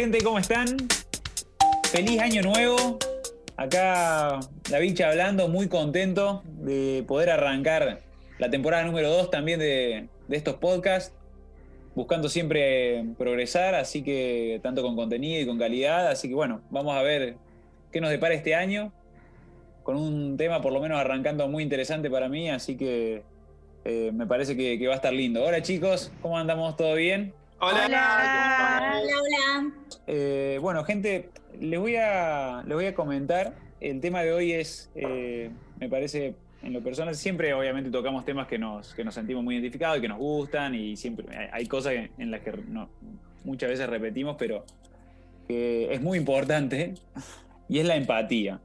gente? ¿Cómo están? Feliz año nuevo. Acá la bicha hablando, muy contento de poder arrancar la temporada número 2 también de, de estos podcasts, buscando siempre progresar, así que tanto con contenido y con calidad. Así que bueno, vamos a ver qué nos depara este año, con un tema por lo menos arrancando muy interesante para mí, así que eh, me parece que, que va a estar lindo. Hola chicos, ¿cómo andamos? ¿Todo bien? Hola. Hola, hola. Eh, bueno, gente, les voy, a, les voy a comentar. El tema de hoy es, eh, me parece, en lo personal, siempre obviamente tocamos temas que nos, que nos sentimos muy identificados y que nos gustan y siempre hay, hay cosas en las que no, muchas veces repetimos, pero que es muy importante y es la empatía.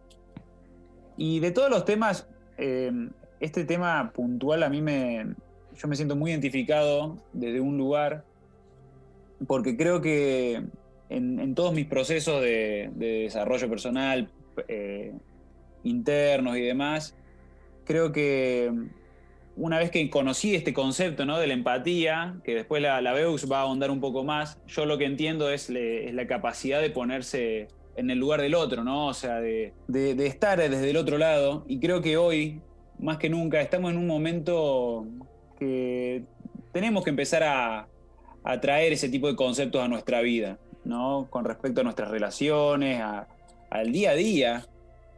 Y de todos los temas, eh, este tema puntual a mí me, yo me siento muy identificado desde un lugar porque creo que en, todos mis procesos de, de desarrollo personal, eh, internos y demás, creo que una vez que conocí este concepto ¿no? de la empatía, que después la, la va a ahondar un poco más, yo lo que entiendo es, la capacidad de ponerse en el lugar del otro, ¿no? O sea, de estar desde el otro lado. Y creo que hoy, más que nunca, estamos en un momento que tenemos que empezar a, a traer ese tipo de conceptos a nuestra vida, ¿no? Con respecto a nuestras relaciones, al día a día,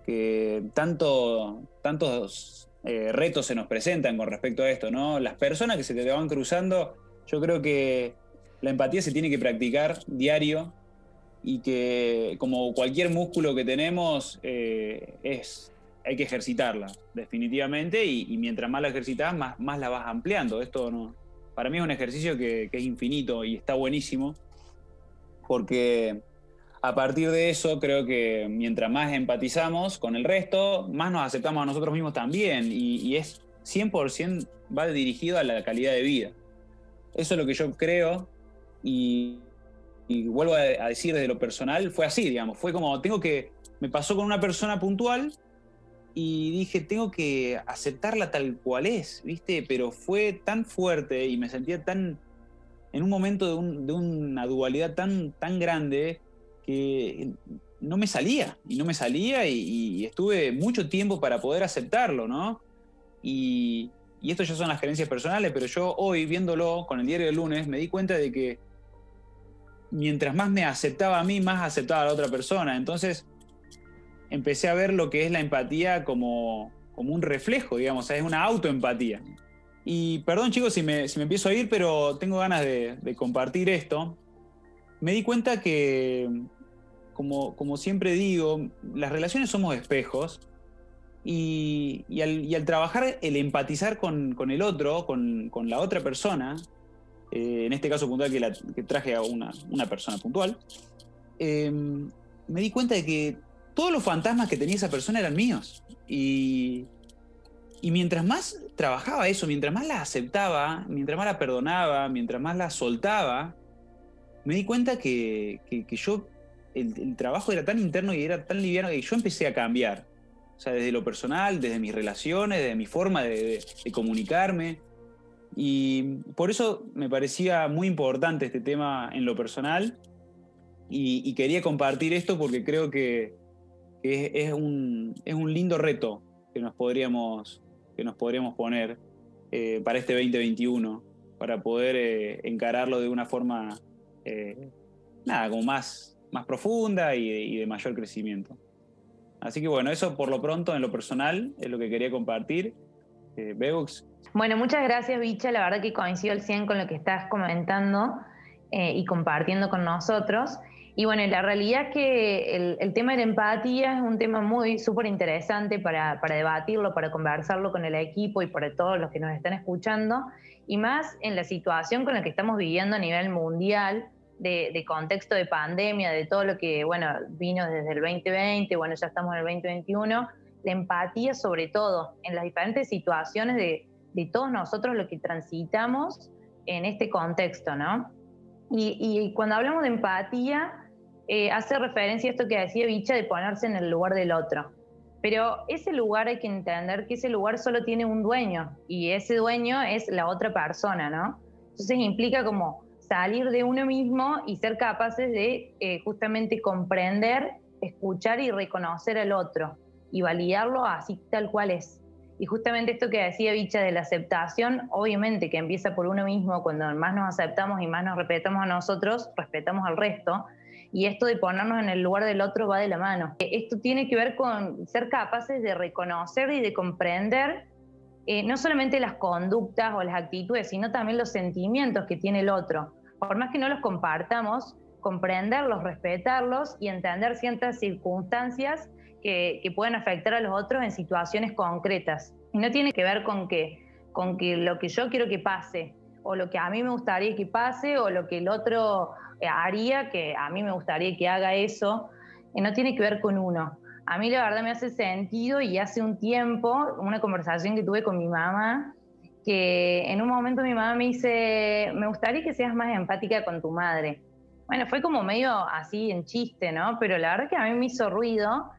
que tanto, tantos eh, retos se nos presentan con respecto a esto, ¿no? Las personas que se te van cruzando, yo creo que la empatía se tiene que practicar diario y que como cualquier músculo que tenemos eh, es hay que ejercitarla definitivamente y, y, mientras más la ejercitas más, más la vas ampliando esto no para mí es un ejercicio que, es infinito y está buenísimo porque a partir de eso creo que mientras más empatizamos con el resto más nos aceptamos a nosotros mismos también y, y es 100% va dirigido a la calidad de vida. Eso es lo que yo creo y, vuelvo a, decir desde lo personal, fue así, digamos, fue como, tengo que, me pasó con una persona puntual y dije, tengo que aceptarla tal cual es, ¿viste? Pero fue tan fuerte y me sentía tan, en un momento de, un, de una dualidad tan, tan grande que no me salía, y no me salía y, y estuve mucho tiempo para poder aceptarlo, ¿no? Y, y esto ya son las creencias personales, pero yo hoy, viéndolo con el diario del lunes, me di cuenta de que mientras más me aceptaba a mí, más aceptaba a la otra persona. Entonces empecé a ver lo que es la empatía como, como un reflejo, digamos, o sea, es una autoempatía. Y perdón chicos si me, si me empiezo a ir, pero tengo ganas de, de, compartir esto. Me di cuenta que, como, como siempre digo, las relaciones somos espejos y, y, al, y al, trabajar el empatizar con, con el otro, con, con la otra persona, eh, en este caso puntual que, la, que traje a una, una persona puntual, eh, me di cuenta de que todos los fantasmas que tenía esa persona eran míos. Y, y, mientras más trabajaba eso, mientras más la aceptaba, mientras más la perdonaba, mientras más la soltaba, me di cuenta que, que, yo, el, trabajo era tan interno y era tan liviano que yo empecé a cambiar. O sea, desde lo personal, desde mis relaciones, desde mi forma de, de, comunicarme. Y por eso me parecía muy importante este tema en lo personal y quería compartir esto porque creo que, que es, un, es, un, lindo reto que nos podríamos, que nos podríamos poner eh, para este 2021, para poder eh, encararlo de una forma, eh, nada, como más, más profunda y de, mayor crecimiento. Así que bueno, eso por lo pronto en lo personal es lo que quería compartir. Eh, bueno, muchas gracias, Bicha. La verdad que coincido al 100 con lo que estás comentando eh, y compartiendo con nosotros. Y bueno, la realidad es que el, el tema de la empatía es un tema muy súper interesante para, para, debatirlo, para conversarlo con el equipo y para todos los que nos están escuchando. Y más en la situación con la que estamos viviendo a nivel mundial, de, de contexto de pandemia, de todo lo que, bueno, vino desde el 2020, bueno, ya estamos en el 2021. La empatía sobre todo en las diferentes situaciones de de todos nosotros lo que transitamos en este contexto, ¿no? Y, y cuando hablamos de empatía, eh, hace referencia a esto que decía Bicha de ponerse en el lugar del otro. Pero ese lugar hay que entender que ese lugar solo tiene un dueño y ese dueño es la otra persona, ¿no? Entonces implica como salir de uno mismo y ser capaces de eh, justamente comprender, escuchar y reconocer al otro y validarlo así tal cual es. Y justamente esto que decía Bicha de la aceptación, obviamente que empieza por uno mismo, cuando más nos aceptamos y más nos respetamos a nosotros, respetamos al resto. Y esto de ponernos en el lugar del otro va de la mano. Esto tiene que ver con ser capaces de reconocer y de comprender eh, no solamente las conductas o las actitudes, sino también los sentimientos que tiene el otro. Por más que no los compartamos, comprenderlos, respetarlos y entender ciertas circunstancias que, pueden afectar a los otros en situaciones concretas. Y no tiene que ver con que, con que lo que yo quiero que pase, o lo que a mí me gustaría que pase, o lo que el otro haría, que a mí me gustaría que haga eso, y no tiene que ver con uno. A mí la verdad me hace sentido y hace un tiempo, una conversación que tuve con mi mamá, que en un momento mi mamá me dice, me gustaría que seas más empática con tu madre. Bueno, fue como medio así en chiste, ¿no? Pero la verdad que a mí me hizo ruido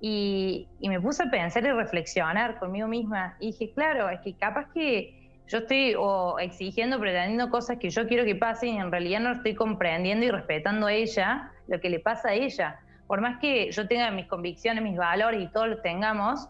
y, me puse a pensar y reflexionar conmigo misma. Y dije, claro, es que capaz que yo estoy o exigiendo, pretendiendo cosas que yo quiero que pasen y en realidad no estoy comprendiendo y respetando a ella lo que le pasa a ella. Por más que yo tenga mis convicciones, mis valores y todos los tengamos,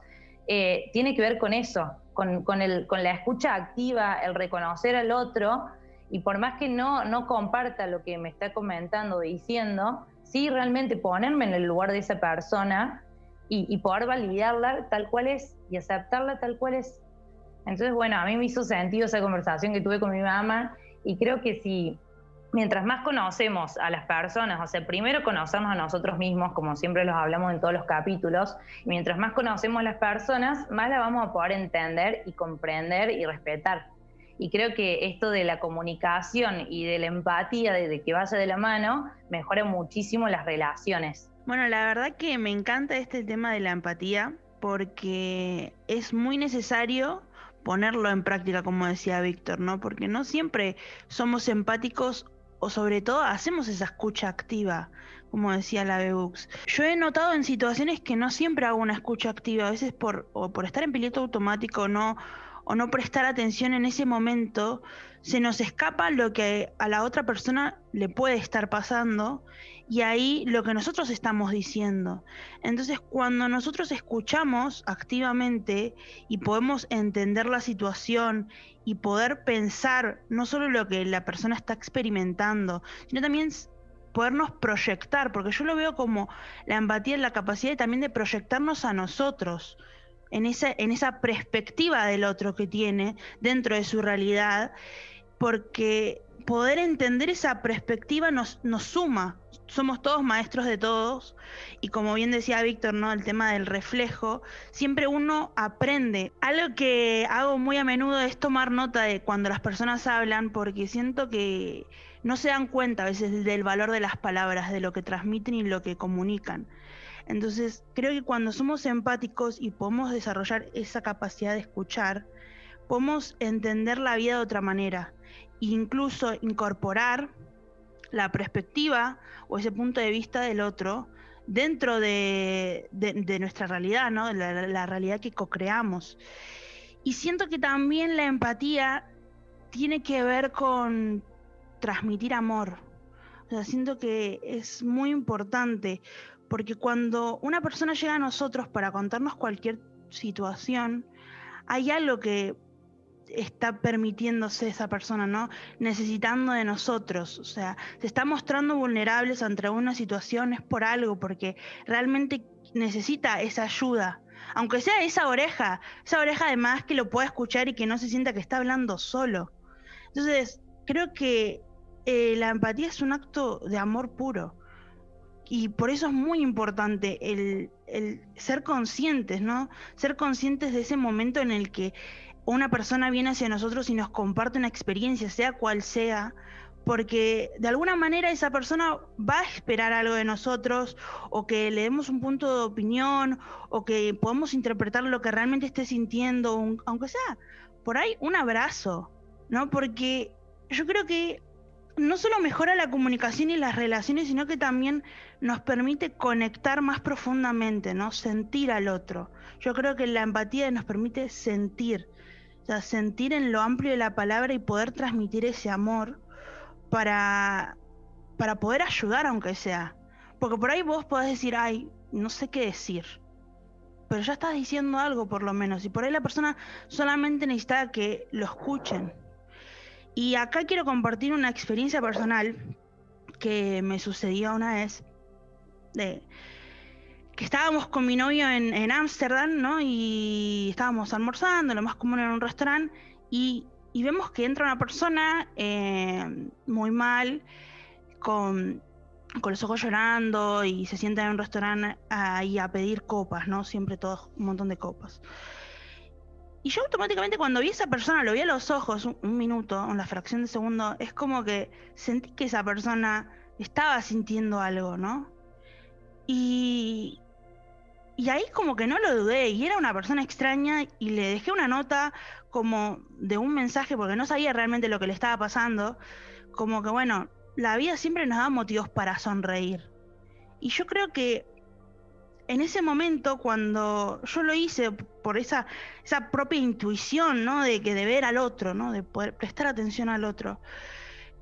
eh, tiene que ver con eso, con, con, el, con la escucha activa, el reconocer al otro y por más que no, no comparta lo que me está comentando diciendo, sí realmente ponerme en el lugar de esa persona y, poder validarla tal cual es y aceptarla tal cual es. Entonces, bueno, a mí me hizo sentido esa conversación que tuve con mi mamá y creo que si mientras más conocemos a las personas, o sea, primero conocernos a nosotros mismos, como siempre los hablamos en todos los capítulos, mientras más conocemos a las personas, más la vamos a poder entender y comprender y respetar. Y creo que esto de la comunicación y de la empatía, de que vaya de la mano, mejora muchísimo las relaciones. Bueno, la verdad que me encanta este tema de la empatía porque es muy necesario ponerlo en práctica, como decía Víctor, ¿no? Porque no siempre somos empáticos o sobre todo hacemos esa escucha activa, como decía la Bebux. Yo he notado en situaciones que no siempre hago una escucha activa, a veces por, o por estar en piloto automático no, o no prestar atención en ese momento, se nos escapa lo que a la otra persona le puede estar pasando y ahí lo que nosotros estamos diciendo. Entonces, cuando nosotros escuchamos activamente y podemos entender la situación y poder pensar no solo lo que la persona está experimentando, sino también podernos proyectar, porque yo lo veo como la empatía, la capacidad también de proyectarnos a nosotros. En esa, en esa perspectiva del otro que tiene dentro de su realidad, porque poder entender esa perspectiva nos, nos suma, somos todos maestros de todos y como bien decía Víctor, ¿no? El tema del reflejo, siempre uno aprende. Algo que hago muy a menudo es tomar nota de cuando las personas hablan porque siento que no se dan cuenta a veces del valor de las palabras, de lo que transmiten y lo que comunican. Entonces, creo que cuando somos empáticos y podemos desarrollar esa capacidad de escuchar, podemos entender la vida de otra manera incluso incorporar la perspectiva o ese punto de vista del otro dentro de, nuestra realidad, ¿no? La, la realidad que co-creamos. Y siento que también la empatía tiene que ver con transmitir amor. O sea, siento que es muy importante, porque cuando una persona llega a nosotros para contarnos cualquier situación, hay algo que está permitiéndose esa persona, ¿no? Necesitando de nosotros, o sea, se está mostrando vulnerables ante una situación es por algo, porque realmente necesita esa ayuda, aunque sea esa oreja, esa oreja además que lo pueda escuchar y que no se sienta que está hablando solo. Entonces, creo que eh, la empatía es un acto de amor puro. Y por eso es muy importante el, el ser conscientes, ¿no? Ser conscientes de ese momento en el que una persona viene hacia nosotros y nos comparte una experiencia, sea cual sea, porque de alguna manera esa persona va a esperar algo de nosotros o que le demos un punto de opinión o que podamos interpretar lo que realmente esté sintiendo, aunque sea por ahí un abrazo, ¿no? Porque yo creo que no solo mejora la comunicación y las relaciones, sino que también nos permite conectar más profundamente, ¿no? Sentir al otro. Yo creo que la empatía nos permite sentir, o sea, sentir en lo amplio de la palabra y poder transmitir ese amor, para, para poder ayudar aunque sea. Porque por ahí vos podés decir, ay, no sé qué decir. Pero ya estás diciendo algo por lo menos. Y por ahí la persona solamente necesita que lo escuchen. Y acá quiero compartir una experiencia personal que me sucedió una vez. De, que estábamos con mi novio en Ámsterdam, ¿no? Y estábamos almorzando, lo más común en un restaurante. Y, vemos que entra una persona eh, muy mal, con con los ojos llorando y se sienta en un restaurante ahí a pedir copas, ¿no? Siempre todos un montón de copas. Y yo automáticamente cuando vi a esa persona, lo vi a los ojos un, minuto, en la fracción de segundo, es como que sentí que esa persona estaba sintiendo algo, ¿no? Y, y ahí como que no lo dudé, y era una persona extraña y le dejé una nota como de un mensaje porque no sabía realmente lo que le estaba pasando, como que bueno, la vida siempre nos da motivos para sonreír. Y yo creo que en ese momento, cuando yo lo hice por esa, propia intuición, ¿no? De que de ver al otro, ¿no? De poder prestar atención al otro,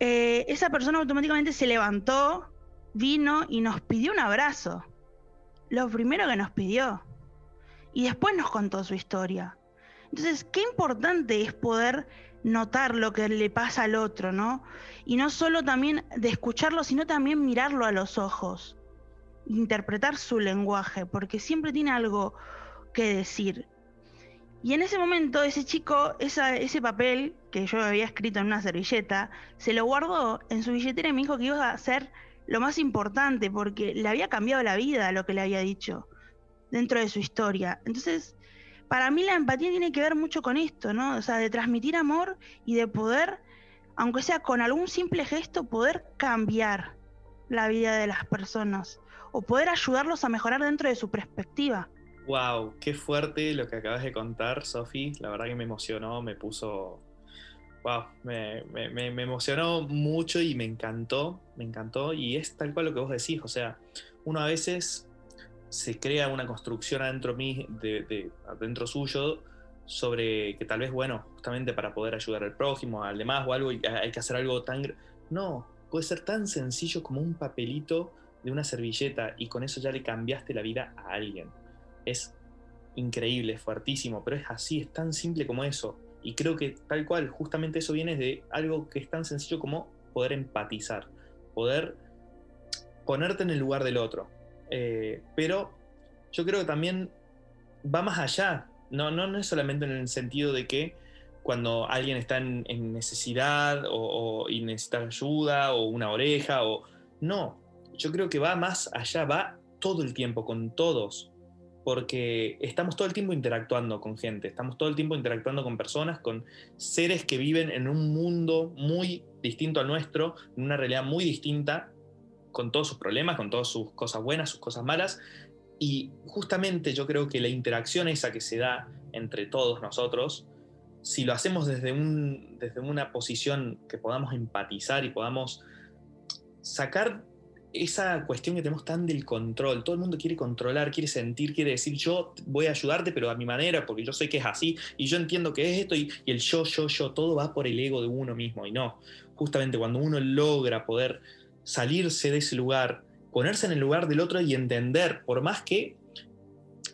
eh, esa persona automáticamente se levantó, vino y nos pidió un abrazo. Lo primero que nos pidió. Y después nos contó su historia. Entonces, qué importante es poder notar lo que le pasa al otro, ¿no? Y no solo también de escucharlo, sino también mirarlo a los ojos, interpretar su lenguaje, porque siempre tiene algo que decir. Y en ese momento ese chico, ese papel que yo había escrito en una servilleta, se lo guardó en su billetera y me dijo que iba a ser lo más importante, porque le había cambiado la vida lo que le había dicho dentro de su historia. Entonces, para mí la empatía tiene que ver mucho con esto, ¿no? O sea, de transmitir amor y de poder, aunque sea con algún simple gesto, poder cambiar la vida de las personas o poder ayudarlos a mejorar dentro de su perspectiva. Wow, qué fuerte lo que acabas de contar, Sofi. La verdad que me emocionó, me puso. Wow, me, emocionó mucho y me encantó, me encantó. Y es tal cual lo que vos decís, o sea, uno a veces se crea una construcción adentro, mí, de, adentro suyo sobre que tal vez, bueno, justamente para poder ayudar al prójimo, al demás o algo, hay que hacer algo tan... No, puede ser tan sencillo como un papelito de una servilleta y con eso ya le cambiaste la vida a alguien. Es increíble, fuertísimo, pero es así, es tan simple como eso. Y creo que tal cual, justamente eso viene de algo que es tan sencillo como poder empatizar, poder ponerte en el lugar del otro. Eh, pero yo creo que también va más allá. No, no, es solamente en el sentido de que cuando alguien está en, necesidad o, y necesita ayuda o una oreja o no, yo creo que va más allá, va todo el tiempo con todos, porque estamos todo el tiempo interactuando con gente, estamos todo el tiempo interactuando con personas, con seres que viven en un mundo muy distinto al nuestro, en una realidad muy distinta con todos sus problemas, con todas sus cosas buenas, sus cosas malas. Y justamente yo creo que la interacción esa que se da entre todos nosotros, si lo hacemos desde, un, desde una posición que podamos empatizar y podamos sacar esa cuestión que tenemos tan del control. Todo el mundo quiere controlar, quiere sentir, quiere decir yo voy a ayudarte, pero a mi manera, porque yo sé que es así y yo entiendo que es esto y, el yo, yo, yo, todo va por el ego de uno mismo y no. Justamente cuando uno logra poder salirse de ese lugar, ponerse en el lugar del otro y entender, por más que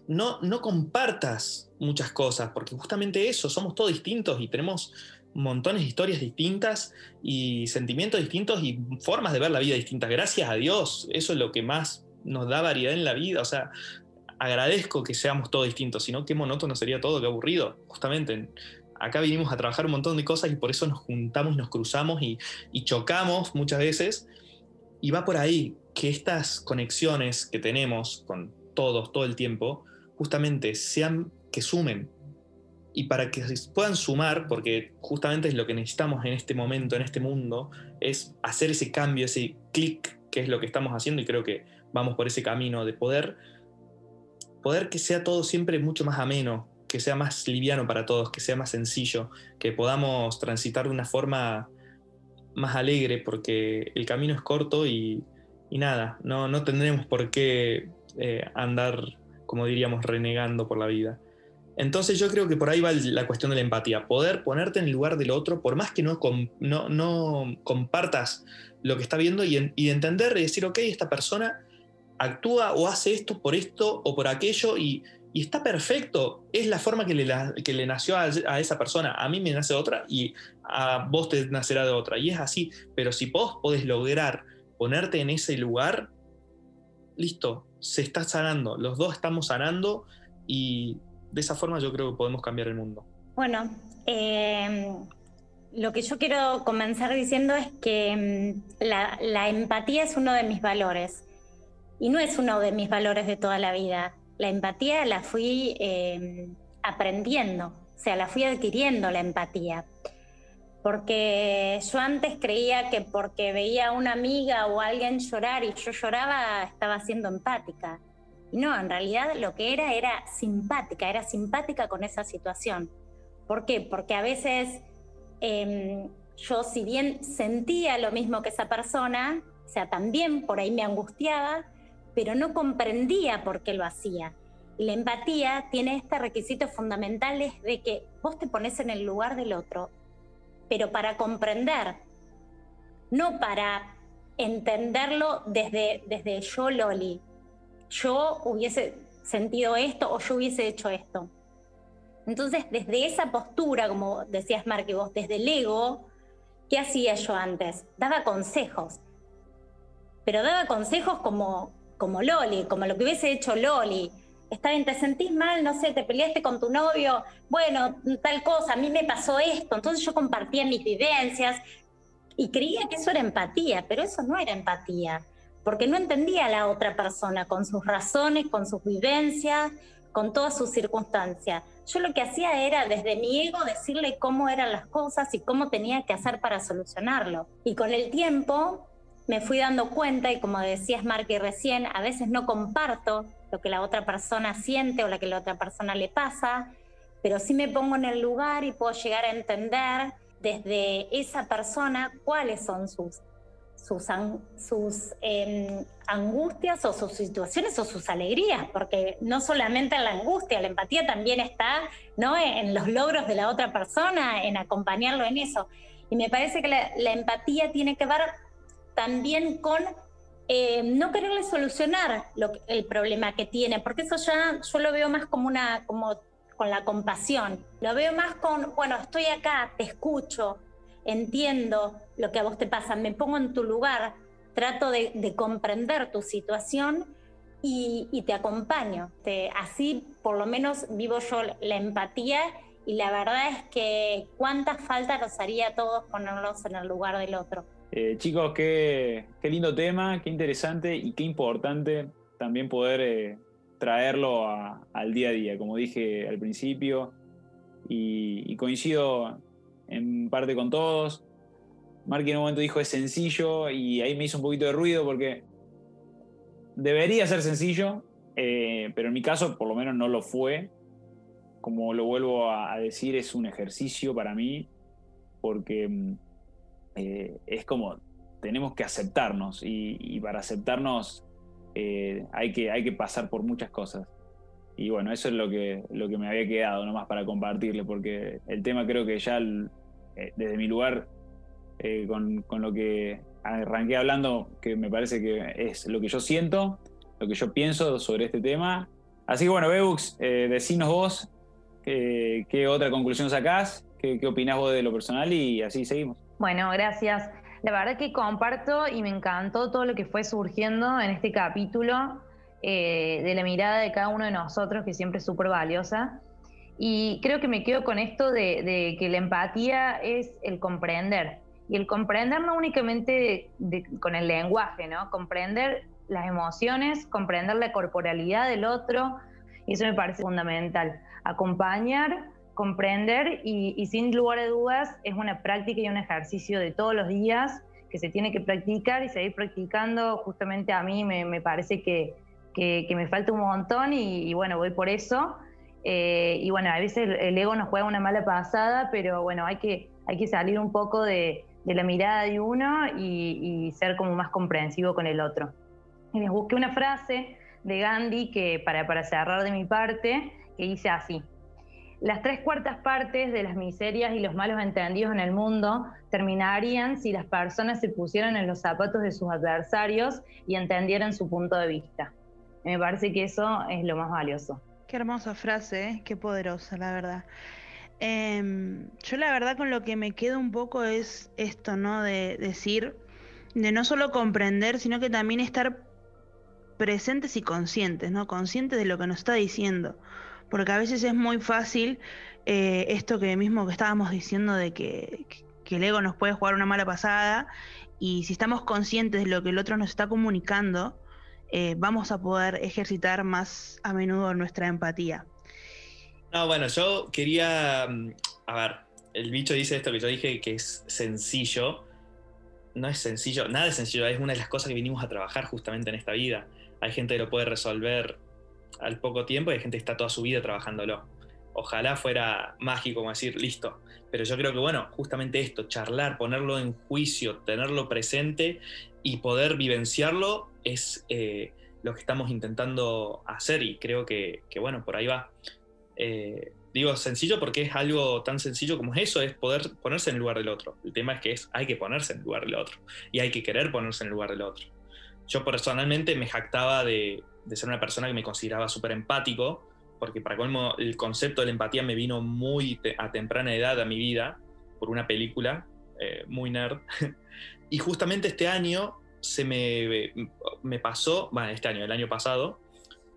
no, no compartas muchas cosas, porque justamente eso, somos todos distintos y tenemos montones de historias distintas y sentimientos distintos y formas de ver la vida distintas. Gracias a Dios, eso es lo que más nos da variedad en la vida. O sea, agradezco que seamos todos distintos, sino qué monótono sería todo, qué aburrido. Justamente acá vinimos a trabajar un montón de cosas y por eso nos juntamos, nos cruzamos y, y chocamos muchas veces y va por ahí que estas conexiones que tenemos con todos todo el tiempo, justamente sean que sumen. Y para que puedan sumar, porque justamente es lo que necesitamos en este momento, en este mundo, es hacer ese cambio, ese clic, que es lo que estamos haciendo y creo que vamos por ese camino de poder, poder que sea todo siempre mucho más ameno, que sea más liviano para todos, que sea más sencillo, que podamos transitar de una forma más alegre porque el camino es corto y, nada, no, no, tendremos por qué eh, andar, como diríamos, renegando por la vida. Entonces yo creo que por ahí va la cuestión de la empatía, poder ponerte en el lugar del otro, por más que no, compartas lo que está viendo y, entender y decir, ok, esta persona actúa o hace esto por esto o por aquello y, está perfecto, es la forma que le, que le nació a, a, esa persona, a mí me nace otra y a vos te nacerá de otra, y es así, pero si vos podés lograr ponerte en ese lugar, listo, se está sanando, los dos estamos sanando y de esa forma yo creo que podemos cambiar el mundo. Bueno, eh, lo que yo quiero comenzar diciendo es que mm, la, empatía es uno de mis valores y no es uno de mis valores de toda la vida. La empatía la fui eh, aprendiendo, o sea, la fui adquiriendo la empatía. Porque yo antes creía que porque veía a una amiga o alguien llorar y yo lloraba, estaba siendo empática. Y no, en realidad lo que era era simpática, era simpática con esa situación. ¿Por qué? Porque a veces em, yo, si bien sentía lo mismo que esa persona, o sea, también por ahí me angustiaba, pero no comprendía por qué lo hacía. Y la empatía tiene este requisito fundamental de que vos te pones en el lugar del otro, pero para comprender, no para entenderlo desde, desde yo, Loli, yo hubiese sentido esto o yo hubiese hecho esto. Entonces, desde esa postura, como decías Marque vos, desde el ego, ¿qué hacía yo antes? Daba consejos. Pero daba consejos como, como Loli, como lo que hubiese hecho Loli. Está bien, te sentís mal, no sé, te peleaste con tu novio, bueno, tal cosa, a mí me pasó esto. Entonces yo compartía mis vivencias y creía que eso era empatía, pero eso no era empatía porque no entendía a la otra persona con sus razones, con sus vivencias, con todas sus circunstancias. Yo lo que hacía era desde mi ego decirle cómo eran las cosas y cómo tenía que hacer para solucionarlo. Y con el tiempo me fui dando cuenta, y como decías Marque recién, a veces no comparto lo que la otra persona siente o lo que la otra persona le pasa, pero sí me pongo en el lugar y puedo llegar a entender desde esa persona cuáles son sus sus, sus em, angustias o sus situaciones o sus alegrías, porque no solamente en la angustia, la empatía también está ¿no? en los logros de la otra persona, en acompañarlo en eso. Y me parece que la, empatía tiene que ver también con em, no quererle solucionar lo, el problema que tiene, porque eso ya yo lo veo más como una, como con la compasión. Lo veo más con, bueno, estoy acá, te escucho, entiendo lo que a vos te pasa, me pongo en tu lugar, trato de, comprender tu situación y, te acompaño. así por lo menos vivo yo la empatía y la verdad es que cuánta falta nos haría a todos ponernos en el lugar del otro. Eh, chicos, qué, lindo tema, qué interesante y qué importante también poder eh, traerlo al día a día, como dije al principio, y coincido en parte con todos. Marky en un momento dijo es sencillo y ahí me hizo un poquito de ruido porque debería ser sencillo, eh, pero en mi caso por lo menos no lo fue. Como lo vuelvo a, decir, es un ejercicio para mí porque mm, eh, es como tenemos que aceptarnos y, para aceptarnos eh, hay, que, hay que pasar por muchas cosas. Y bueno, eso es lo que, lo que me había quedado nomás para compartirle, porque el tema creo que ya eh, desde mi lugar, eh, con, lo que arranqué hablando, que me parece que es lo que yo siento, lo que yo pienso sobre este tema. Así que bueno, Bebux, eh, decinos vos qué otra conclusión sacás, qué, qué opinás vos de lo personal y así seguimos. Bueno, gracias. La verdad que comparto y me encantó todo lo que fue surgiendo en este capítulo de la mirada de cada uno de nosotros, que siempre es súper valiosa. Y creo que me quedo con esto de, que la empatía es el comprender. Y el comprender no únicamente con el lenguaje, ¿no? Comprender las emociones, comprender la corporalidad del otro, y eso me parece fundamental. Acompañar, comprender y, sin lugar de dudas es una práctica y un ejercicio de todos los días que se tiene que practicar y seguir practicando. Justamente a mí me, parece que, que, me falta un montón y bueno, voy por eso. Eh, y bueno, a veces el, ego nos juega una mala pasada, pero bueno, hay que, hay que salir un poco de, la mirada de uno y, ser como más comprensivo con el otro. Y les busqué una frase de Gandhi que para, para cerrar de mi parte, que dice así, las tres cuartas partes de las miserias y los malos entendidos en el mundo terminarían si las personas se pusieran en los zapatos de sus adversarios y entendieran su punto de vista. Me parece que eso es lo más valioso. Qué hermosa frase, ¿eh? qué poderosa, la verdad. Em, yo la verdad con lo que me quedo un poco es esto, ¿no? De decir, de no solo comprender, sino que también estar presentes y conscientes, ¿no? Conscientes de lo que nos está diciendo. Porque a veces es muy fácil eh, esto que mismo que estábamos diciendo de que, que el ego nos puede jugar una mala pasada y si estamos conscientes de lo que el otro nos está comunicando, eh, vamos a poder ejercitar más a menudo nuestra empatía. No, bueno, yo quería, mm, a ver, el bicho dice esto que yo dije que es sencillo. No es sencillo, nada es sencillo, es una de las cosas que vinimos a trabajar justamente en esta vida. Hay gente que lo puede resolver al poco tiempo y hay gente que está toda su vida trabajándolo. Ojalá fuera mágico como decir, listo. Pero yo creo que, bueno, justamente esto, charlar, ponerlo en juicio, tenerlo presente y poder vivenciarlo es eh, lo que estamos intentando hacer y creo que, bueno, por ahí va. Eh, digo sencillo porque es algo tan sencillo como es eso, es poder ponerse en el lugar del otro. El tema es que es, hay que ponerse en el lugar del otro y hay que querer ponerse en el lugar del otro. Yo personalmente me jactaba de, de ser una persona que me consideraba súper empático, porque para colmo el concepto de la empatía me vino muy a temprana edad a mi vida por una película eh, muy nerd. y justamente este año se me, me, pasó, bueno, este año, el año pasado,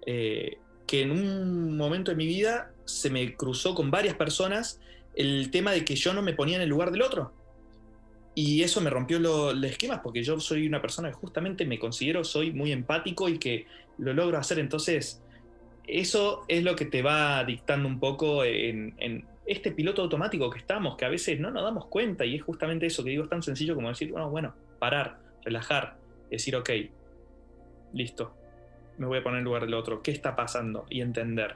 eh, que en un momento de mi vida se me cruzó con varias personas el tema de que yo no me ponía en el lugar del otro. Y eso me rompió los esquemas porque yo soy una persona que justamente me considero, soy muy empático y que lo logro hacer. Entonces, eso es lo que te va dictando un poco en, este piloto automático que estamos, que a veces no nos damos cuenta y es justamente eso que digo, es tan sencillo como decir, bueno, bueno, parar, relajar, decir, ok, listo, me voy a poner en lugar del otro, ¿qué está pasando? Y entender.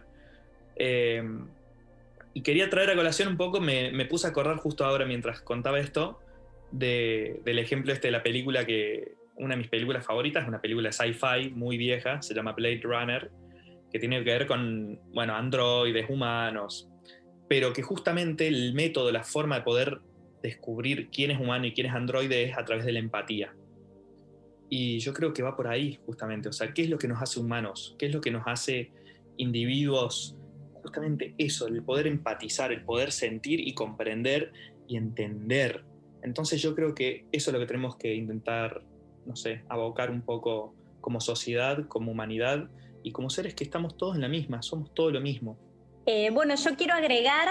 Eh, y quería traer a colación un poco, me, puse a acordar justo ahora mientras contaba esto, del ejemplo este de la película que, una de mis películas favoritas, una película sci-fi muy vieja, se llama Blade Runner, que tiene que ver con, bueno, androides, humanos, pero que justamente el método, la forma de poder descubrir quién es humano y quién es androide es a través de la empatía. Y yo creo que va por ahí justamente, o sea, ¿qué es lo que nos hace humanos? ¿Qué es lo que nos hace individuos? Justamente eso, el poder empatizar, el poder sentir y comprender y entender. Entonces yo creo que eso es lo que tenemos que intentar no sé, abocar un poco como sociedad, como humanidad y como seres que estamos todos en la misma, somos todo lo mismo. Eh, bueno, yo quiero agregar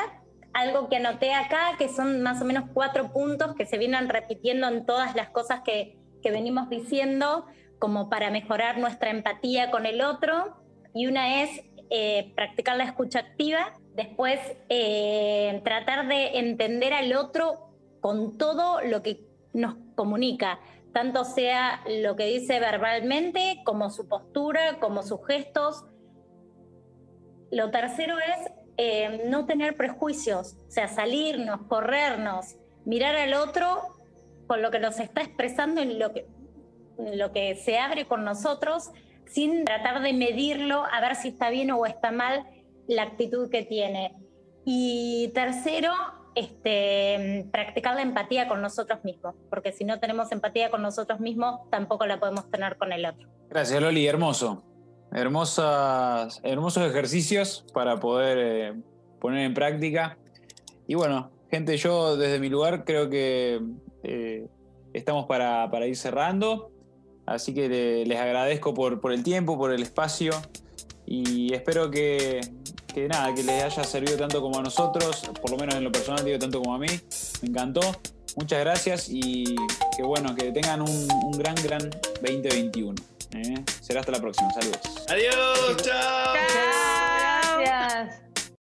algo que anoté acá, que son más o menos cuatro puntos que se vienen repitiendo en todas las cosas que, que venimos diciendo, como para mejorar nuestra empatía con el otro. Y una es eh, practicar la escucha activa, después eh, tratar de entender al otro con todo lo que nos comunica, tanto sea lo que dice verbalmente, como su postura, como sus gestos. Lo tercero es eh, no tener prejuicios, o sea, salirnos, corrernos, mirar al otro con lo que nos está expresando en lo que, lo que se abre con nosotros, sin tratar de medirlo, a ver si está bien o está mal la actitud que tiene. Y tercero, este, practicar la empatía con nosotros mismos, porque si no tenemos empatía con nosotros mismos, tampoco la podemos tener con el otro. Gracias, Loli, hermoso. Hermosas, hermosos ejercicios para poder eh, poner en práctica. Y bueno, gente, yo desde mi lugar creo que eh, estamos para, para, ir cerrando. Así que les agradezco por, por el tiempo, por el espacio y espero que, que nada, que les haya servido tanto como a nosotros, por lo menos en lo personal digo tanto como a mí. Me encantó. Muchas gracias y que bueno, que tengan un, gran, gran 2021. ¿eh? Será hasta la próxima. Saludos. Adiós. chao.